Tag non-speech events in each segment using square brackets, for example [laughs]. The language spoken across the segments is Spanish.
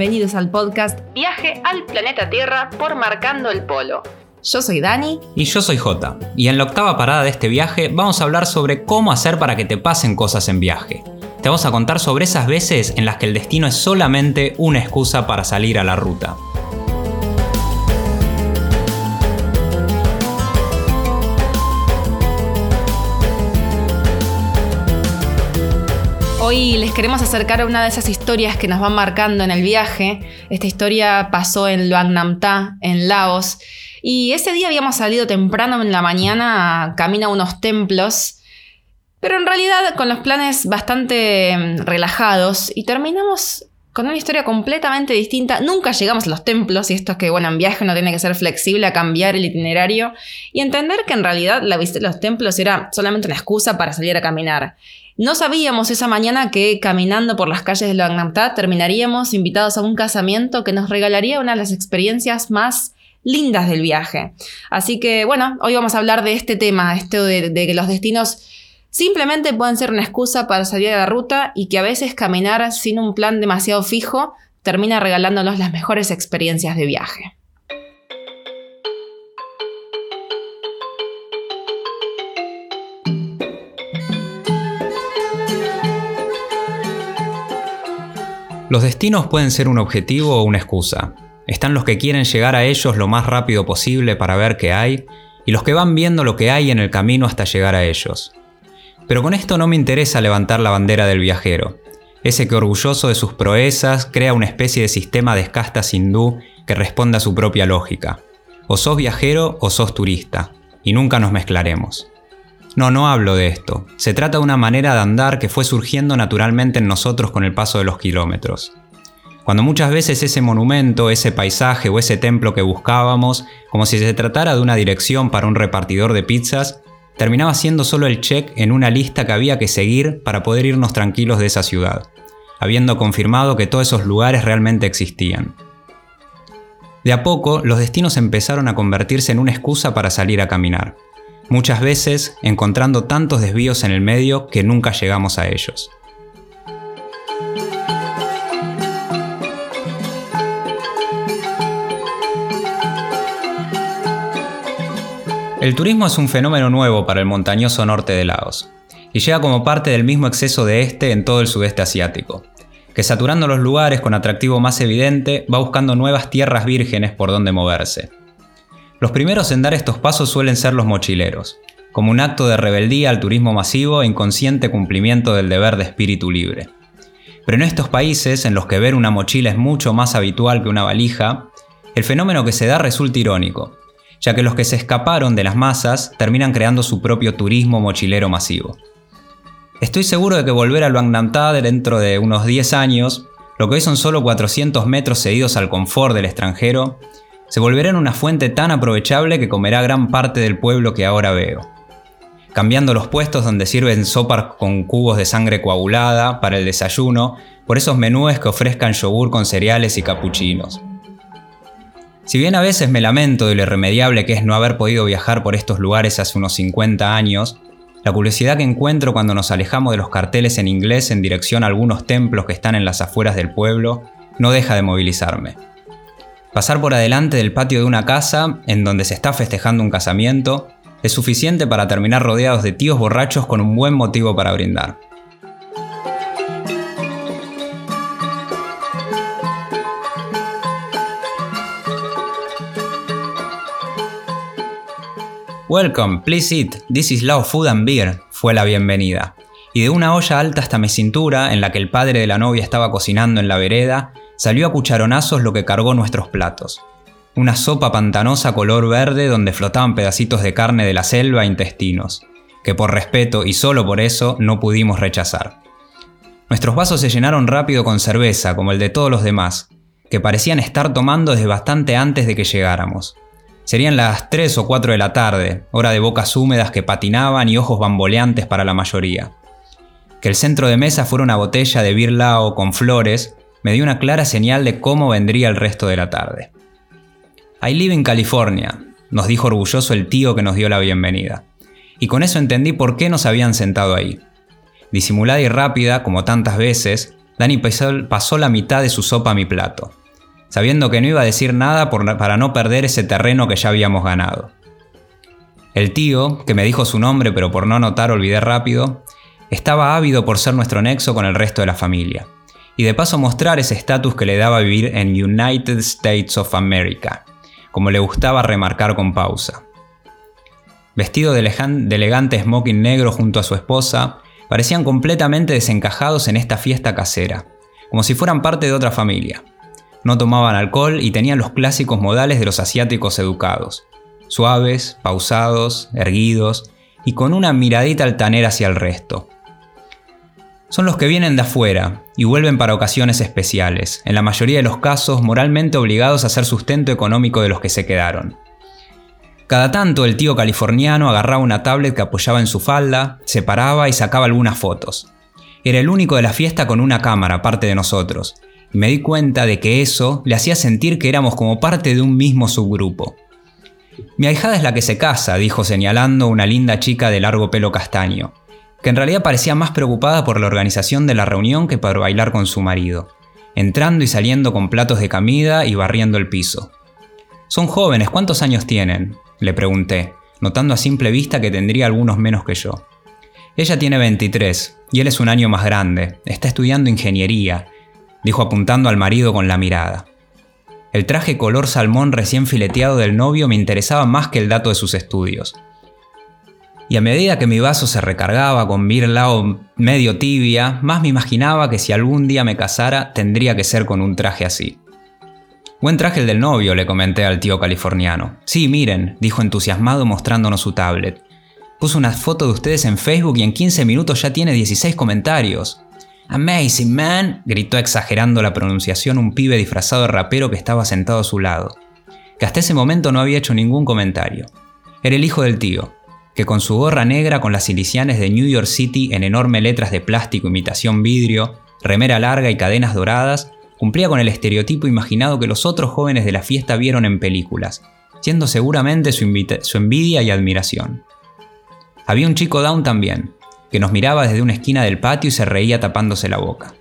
bienvenidos al podcast Viaje al planeta Tierra por Marcando el Polo. Yo soy Dani. Y yo soy Jota. Y en la octava parada de este viaje vamos a hablar sobre cómo hacer para que te pasen cosas en viaje. Te vamos a contar sobre esas veces en las que el destino es solamente una excusa para salir a la ruta. Hoy les queremos acercar a una de esas historias que nos van marcando en el viaje. Esta historia pasó en Luang Nam Ta, en Laos. Y ese día habíamos salido temprano en la mañana, camino a unos templos, pero en realidad con los planes bastante mm, relajados y terminamos con una historia completamente distinta. Nunca llegamos a los templos y esto es que, bueno, en viaje uno tiene que ser flexible a cambiar el itinerario y entender que en realidad la visita de los templos era solamente una excusa para salir a caminar. No sabíamos esa mañana que caminando por las calles de Langnam terminaríamos invitados a un casamiento que nos regalaría una de las experiencias más lindas del viaje. Así que bueno, hoy vamos a hablar de este tema, esto de, de que los destinos simplemente pueden ser una excusa para salir de la ruta y que a veces caminar sin un plan demasiado fijo termina regalándonos las mejores experiencias de viaje. Los destinos pueden ser un objetivo o una excusa. Están los que quieren llegar a ellos lo más rápido posible para ver qué hay, y los que van viendo lo que hay en el camino hasta llegar a ellos. Pero con esto no me interesa levantar la bandera del viajero, ese que orgulloso de sus proezas crea una especie de sistema de castas hindú que responde a su propia lógica. O sos viajero o sos turista, y nunca nos mezclaremos. No, no hablo de esto. Se trata de una manera de andar que fue surgiendo naturalmente en nosotros con el paso de los kilómetros. Cuando muchas veces ese monumento, ese paisaje o ese templo que buscábamos, como si se tratara de una dirección para un repartidor de pizzas, terminaba siendo solo el check en una lista que había que seguir para poder irnos tranquilos de esa ciudad, habiendo confirmado que todos esos lugares realmente existían. De a poco, los destinos empezaron a convertirse en una excusa para salir a caminar muchas veces encontrando tantos desvíos en el medio que nunca llegamos a ellos. El turismo es un fenómeno nuevo para el montañoso norte de Laos, y llega como parte del mismo exceso de este en todo el sudeste asiático, que saturando los lugares con atractivo más evidente va buscando nuevas tierras vírgenes por donde moverse. Los primeros en dar estos pasos suelen ser los mochileros, como un acto de rebeldía al turismo masivo e inconsciente cumplimiento del deber de espíritu libre. Pero en estos países, en los que ver una mochila es mucho más habitual que una valija, el fenómeno que se da resulta irónico, ya que los que se escaparon de las masas terminan creando su propio turismo mochilero masivo. Estoy seguro de que volver a Luang Nam dentro de unos 10 años, lo que hoy son solo 400 metros cedidos al confort del extranjero, se volverá en una fuente tan aprovechable que comerá gran parte del pueblo que ahora veo. Cambiando los puestos donde sirven sopas con cubos de sangre coagulada para el desayuno por esos menúes que ofrezcan yogur con cereales y capuchinos. Si bien a veces me lamento de lo irremediable que es no haber podido viajar por estos lugares hace unos 50 años, la curiosidad que encuentro cuando nos alejamos de los carteles en inglés en dirección a algunos templos que están en las afueras del pueblo no deja de movilizarme. Pasar por adelante del patio de una casa en donde se está festejando un casamiento es suficiente para terminar rodeados de tíos borrachos con un buen motivo para brindar. Welcome, please eat, this is Lao Food and Beer, fue la bienvenida. Y de una olla alta hasta mi cintura, en la que el padre de la novia estaba cocinando en la vereda, salió a cucharonazos lo que cargó nuestros platos. Una sopa pantanosa color verde donde flotaban pedacitos de carne de la selva e intestinos, que por respeto y solo por eso no pudimos rechazar. Nuestros vasos se llenaron rápido con cerveza, como el de todos los demás, que parecían estar tomando desde bastante antes de que llegáramos. Serían las 3 o 4 de la tarde, hora de bocas húmedas que patinaban y ojos bamboleantes para la mayoría. Que el centro de mesa fuera una botella de birlao con flores me dio una clara señal de cómo vendría el resto de la tarde. I live in California, nos dijo orgulloso el tío que nos dio la bienvenida. Y con eso entendí por qué nos habían sentado ahí. Disimulada y rápida, como tantas veces, Dani pasó la mitad de su sopa a mi plato, sabiendo que no iba a decir nada para no perder ese terreno que ya habíamos ganado. El tío, que me dijo su nombre pero por no notar olvidé rápido, estaba ávido por ser nuestro nexo con el resto de la familia, y de paso mostrar ese estatus que le daba vivir en United States of America, como le gustaba remarcar con pausa. Vestido de elegante smoking negro junto a su esposa, parecían completamente desencajados en esta fiesta casera, como si fueran parte de otra familia. No tomaban alcohol y tenían los clásicos modales de los asiáticos educados, suaves, pausados, erguidos y con una miradita altanera hacia el resto. Son los que vienen de afuera y vuelven para ocasiones especiales, en la mayoría de los casos moralmente obligados a hacer sustento económico de los que se quedaron. Cada tanto el tío californiano agarraba una tablet que apoyaba en su falda, se paraba y sacaba algunas fotos. Era el único de la fiesta con una cámara, aparte de nosotros, y me di cuenta de que eso le hacía sentir que éramos como parte de un mismo subgrupo. Mi ahijada es la que se casa, dijo señalando una linda chica de largo pelo castaño, que en realidad parecía más preocupada por la organización de la reunión que por bailar con su marido, entrando y saliendo con platos de comida y barriendo el piso. Son jóvenes, ¿cuántos años tienen? Le pregunté, notando a simple vista que tendría algunos menos que yo. Ella tiene 23, y él es un año más grande, está estudiando ingeniería, dijo apuntando al marido con la mirada. El traje color salmón recién fileteado del novio me interesaba más que el dato de sus estudios. Y a medida que mi vaso se recargaba con birlao medio tibia, más me imaginaba que si algún día me casara tendría que ser con un traje así. Buen traje el del novio, le comenté al tío californiano. Sí, miren, dijo entusiasmado mostrándonos su tablet. Puso una foto de ustedes en Facebook y en 15 minutos ya tiene 16 comentarios. Amazing, man, gritó exagerando la pronunciación un pibe disfrazado de rapero que estaba sentado a su lado, que hasta ese momento no había hecho ningún comentario. Era el hijo del tío, que con su gorra negra con las silicianes de New York City en enormes letras de plástico imitación vidrio, remera larga y cadenas doradas, Cumplía con el estereotipo imaginado que los otros jóvenes de la fiesta vieron en películas, siendo seguramente su, envidia y admiración. Había un chico down también, que nos miraba desde una esquina del patio y se reía tapándose la boca.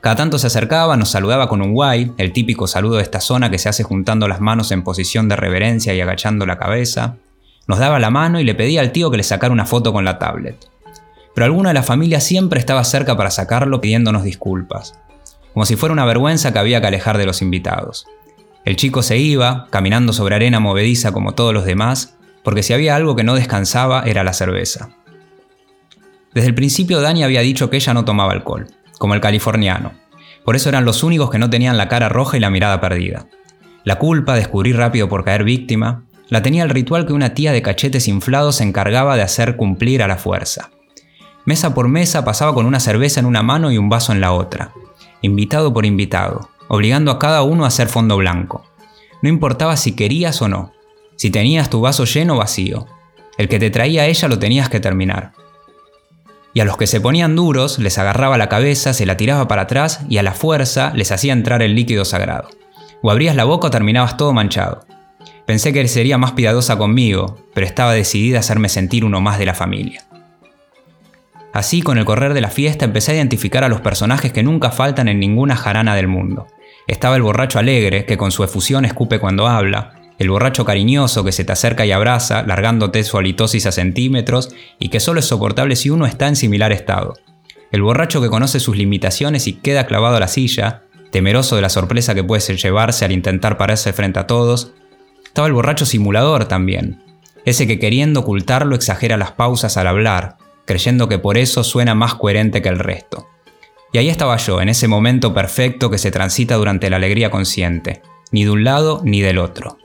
Cada tanto se acercaba, nos saludaba con un guay, el típico saludo de esta zona que se hace juntando las manos en posición de reverencia y agachando la cabeza. Nos daba la mano y le pedía al tío que le sacara una foto con la tablet. Pero alguna de la familia siempre estaba cerca para sacarlo pidiéndonos disculpas como si fuera una vergüenza que había que alejar de los invitados. El chico se iba, caminando sobre arena movediza como todos los demás, porque si había algo que no descansaba era la cerveza. Desde el principio Dani había dicho que ella no tomaba alcohol, como el californiano. Por eso eran los únicos que no tenían la cara roja y la mirada perdida. La culpa, descubrir rápido por caer víctima, la tenía el ritual que una tía de cachetes inflados se encargaba de hacer cumplir a la fuerza. Mesa por mesa pasaba con una cerveza en una mano y un vaso en la otra, invitado por invitado, obligando a cada uno a hacer fondo blanco. No importaba si querías o no, si tenías tu vaso lleno o vacío, el que te traía a ella lo tenías que terminar. Y a los que se ponían duros les agarraba la cabeza, se la tiraba para atrás y a la fuerza les hacía entrar el líquido sagrado. O abrías la boca o terminabas todo manchado. Pensé que sería más piadosa conmigo, pero estaba decidida a hacerme sentir uno más de la familia. Así, con el correr de la fiesta, empecé a identificar a los personajes que nunca faltan en ninguna jarana del mundo. Estaba el borracho alegre, que con su efusión escupe cuando habla, el borracho cariñoso que se te acerca y abraza, largándote su halitosis a centímetros y que solo es soportable si uno está en similar estado. El borracho que conoce sus limitaciones y queda clavado a la silla, temeroso de la sorpresa que puede llevarse al intentar pararse frente a todos. Estaba el borracho simulador también, ese que queriendo ocultarlo exagera las pausas al hablar, creyendo que por eso suena más coherente que el resto. Y ahí estaba yo, en ese momento perfecto que se transita durante la alegría consciente, ni de un lado ni del otro.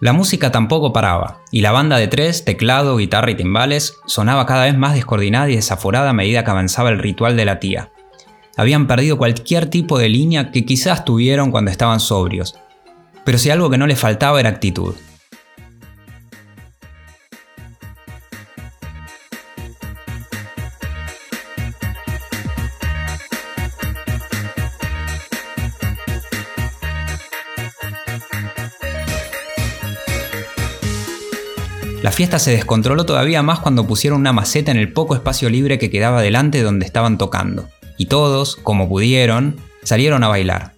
La música tampoco paraba, y la banda de tres, teclado, guitarra y timbales, sonaba cada vez más descoordinada y desaforada a medida que avanzaba el ritual de la tía. Habían perdido cualquier tipo de línea que quizás tuvieron cuando estaban sobrios, pero si algo que no les faltaba era actitud. La fiesta se descontroló todavía más cuando pusieron una maceta en el poco espacio libre que quedaba delante de donde estaban tocando. y todos, como pudieron, salieron a bailar,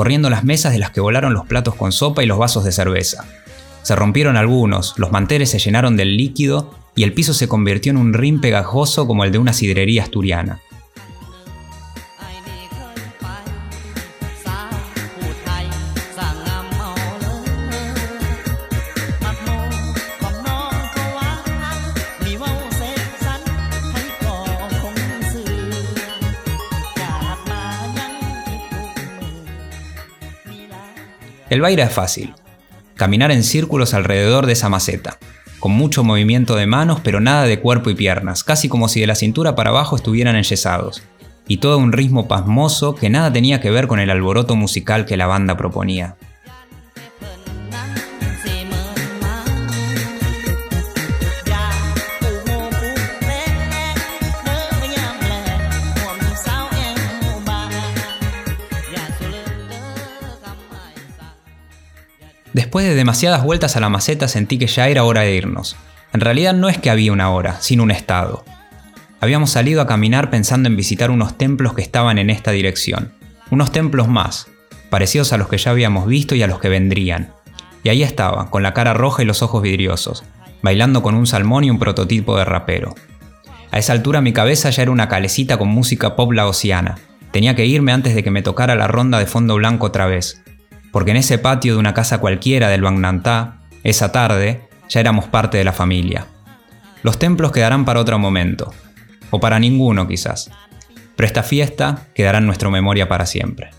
corriendo las mesas de las que volaron los platos con sopa y los vasos de cerveza. Se rompieron algunos, los manteles se llenaron del líquido y el piso se convirtió en un rin pegajoso como el de una sidrería asturiana. El baile es fácil. Caminar en círculos alrededor de esa maceta, con mucho movimiento de manos pero nada de cuerpo y piernas, casi como si de la cintura para abajo estuvieran enyesados, y todo un ritmo pasmoso que nada tenía que ver con el alboroto musical que la banda proponía. Después de demasiadas vueltas a la maceta sentí que ya era hora de irnos. En realidad no es que había una hora, sino un estado. Habíamos salido a caminar pensando en visitar unos templos que estaban en esta dirección. Unos templos más, parecidos a los que ya habíamos visto y a los que vendrían. Y ahí estaba, con la cara roja y los ojos vidriosos, bailando con un salmón y un prototipo de rapero. A esa altura mi cabeza ya era una calecita con música pop laosiana. Tenía que irme antes de que me tocara la ronda de fondo blanco otra vez, porque en ese patio de una casa cualquiera del Nantá, esa tarde, ya éramos parte de la familia. Los templos quedarán para otro momento, o para ninguno quizás, pero esta fiesta quedará en nuestra memoria para siempre.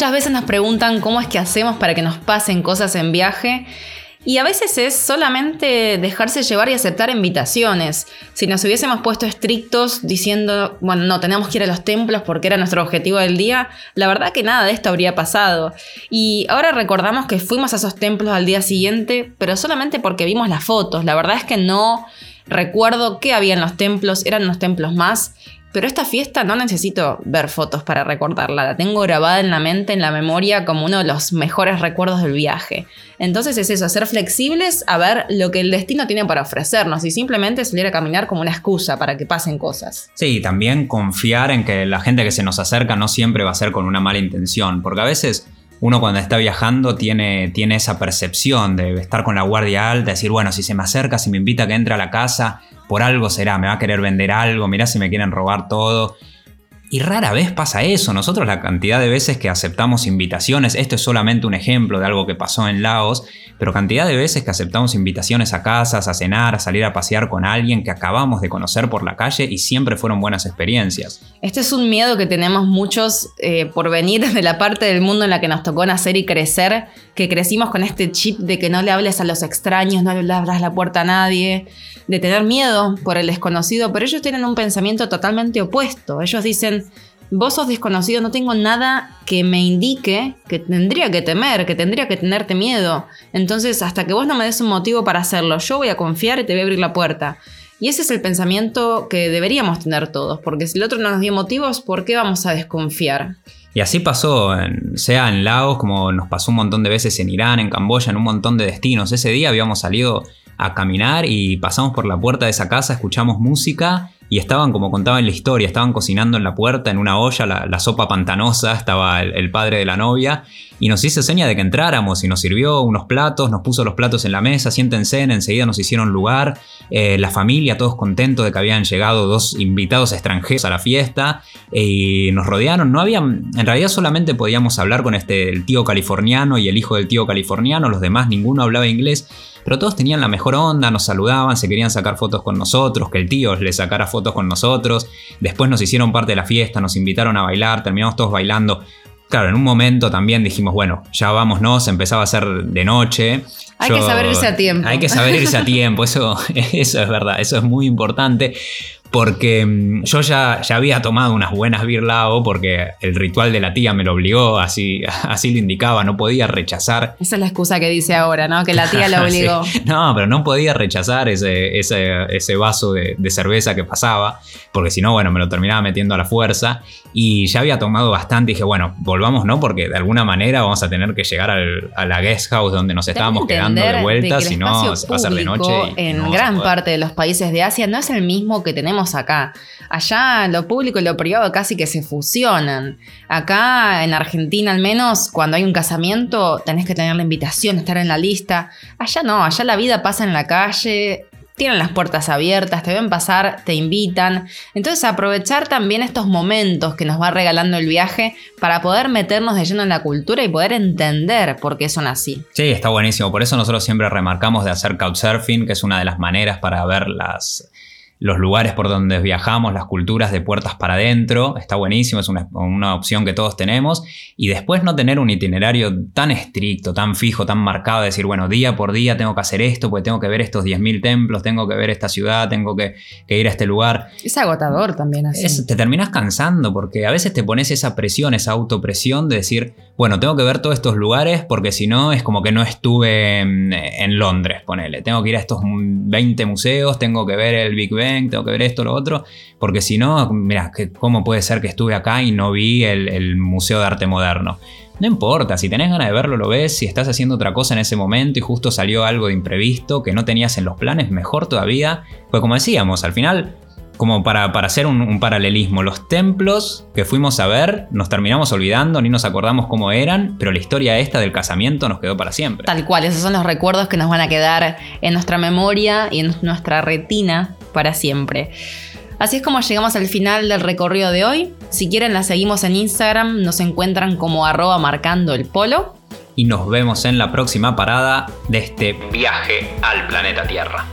Muchas veces nos preguntan cómo es que hacemos para que nos pasen cosas en viaje. Y a veces es solamente dejarse llevar y aceptar invitaciones. Si nos hubiésemos puesto estrictos diciendo, bueno, no, tenemos que ir a los templos porque era nuestro objetivo del día, la verdad que nada de esto habría pasado. Y ahora recordamos que fuimos a esos templos al día siguiente, pero solamente porque vimos las fotos. La verdad es que no recuerdo qué había en los templos, eran los templos más. Pero esta fiesta no necesito ver fotos para recordarla, la tengo grabada en la mente, en la memoria, como uno de los mejores recuerdos del viaje. Entonces es eso, ser flexibles a ver lo que el destino tiene para ofrecernos y simplemente salir a caminar como una excusa para que pasen cosas. Sí, también confiar en que la gente que se nos acerca no siempre va a ser con una mala intención, porque a veces uno cuando está viajando tiene, tiene esa percepción de estar con la guardia alta, decir, bueno, si se me acerca, si me invita a que entre a la casa, por algo será, me va a querer vender algo, mirá si me quieren robar todo. Y rara vez pasa eso. Nosotros la cantidad de veces que aceptamos invitaciones, esto es solamente un ejemplo de algo que pasó en Laos, pero cantidad de veces que aceptamos invitaciones a casas, a cenar, a salir a pasear con alguien que acabamos de conocer por la calle y siempre fueron buenas experiencias. Este es un miedo que tenemos muchos eh, por venir [laughs] de la parte del mundo en la que nos tocó nacer y crecer, que crecimos con este chip de que no le hables a los extraños, no le abras la puerta a nadie, de tener miedo por el desconocido, pero ellos tienen un pensamiento totalmente opuesto. Ellos dicen, vos sos desconocido, no tengo nada que me indique que tendría que temer, que tendría que tenerte miedo. Entonces, hasta que vos no me des un motivo para hacerlo, yo voy a confiar y te voy a abrir la puerta. Y ese es el pensamiento que deberíamos tener todos, porque si el otro no nos dio motivos, ¿por qué vamos a desconfiar? Y así pasó, sea en Laos, como nos pasó un montón de veces en Irán, en Camboya, en un montón de destinos. Ese día habíamos salido a caminar y pasamos por la puerta de esa casa, escuchamos música y estaban, como contaban en la historia, estaban cocinando en la puerta, en una olla, la, sopa pantanosa, estaba el, padre de la novia, y nos hizo seña de que entráramos y nos sirvió unos platos, nos puso los platos en la mesa, siéntense, enseguida nos hicieron lugar, eh, la familia, todos contentos de que habían llegado dos invitados extranjeros a la fiesta, y nos rodearon, no había, en realidad solamente podíamos hablar con este, el tío californiano y el hijo del tío californiano, los demás ninguno hablaba inglés, pero todos tenían la mejor onda, nos saludaban, se querían sacar fotos con nosotros, que el tío les sacara fotos con nosotros. Después nos hicieron parte de la fiesta, nos invitaron a bailar, terminamos todos bailando. Claro, en un momento también dijimos, bueno, ya vámonos, empezaba a ser de noche. Hay que saber irse a tiempo. Hay que saber irse a tiempo, eso, [laughs] eso es verdad, eso es muy importante. Porque mm, yo ya, ya había tomado unas buenas birlao porque el ritual de la tía me lo obligó, así, [laughs] así lo indicaba, no podía rechazar. Esa es la excusa que dice ahora, ¿no? Que la tía [laughs] lo obligó. No, pero no podía rechazar ese, ese, ese vaso de, de, cerveza que pasaba, porque si no, bueno, me lo terminaba metiendo a la fuerza y ya había tomado bastante y dije, bueno, volvamos, ¿no? Porque de alguna manera vamos a tener que llegar al, a la guest house donde nos estábamos quedando de vuelta, si no, va a hacer de noche. en gran parte de los países de Asia no es el mismo que tenemos acá. Allá lo público y lo privado casi que se fusionan. Acá en Argentina al menos, cuando hay un casamiento, tenés que tener la invitación, estar en la lista. Allá no, allá la vida pasa en la calle, tienen las puertas abiertas, te ven pasar, te invitan. Entonces aprovechar también estos momentos que nos va regalando el viaje para poder meternos de lleno en la cultura y poder entender por qué son así. Sí, está buenísimo. Por eso nosotros siempre remarcamos de hacer couchsurfing, que es una de las maneras para ver las los lugares por donde viajamos, las culturas de puertas para adentro, está buenísimo, es una, opción que todos tenemos, y después no tener un itinerario tan estricto, tan fijo, tan marcado, decir, bueno, día por día tengo que hacer esto, porque tengo que ver estos 10.000 templos, tengo que ver esta ciudad, tengo que, ir a este lugar. Es agotador también así. te terminas cansando, porque a veces te pones esa presión, esa autopresión de decir, bueno, tengo que ver todos estos lugares, porque si no es como que no estuve en, Londres, ponele, tengo que ir a estos 20 museos, tengo que ver el Big Ben, tengo que ver esto, lo otro, porque si no, mira, ¿cómo puede ser que estuve acá y no vi el, Museo de Arte Moderno? No importa, si tenés ganas de verlo, lo ves, si estás haciendo otra cosa en ese momento y justo salió algo de imprevisto que no tenías en los planes, mejor todavía. Pues como decíamos, al final como para, para hacer un, paralelismo, los templos que fuimos a ver nos terminamos olvidando, ni nos acordamos cómo eran, pero la historia esta del casamiento nos quedó para siempre. Tal cual, esos son los recuerdos que nos van a quedar en nuestra memoria y en nuestra retina para siempre. Así es como llegamos al final del recorrido de hoy. Si quieren la seguimos en Instagram, nos encuentran como arroba marcando el polo. Y nos vemos en la próxima parada de este viaje al planeta Tierra.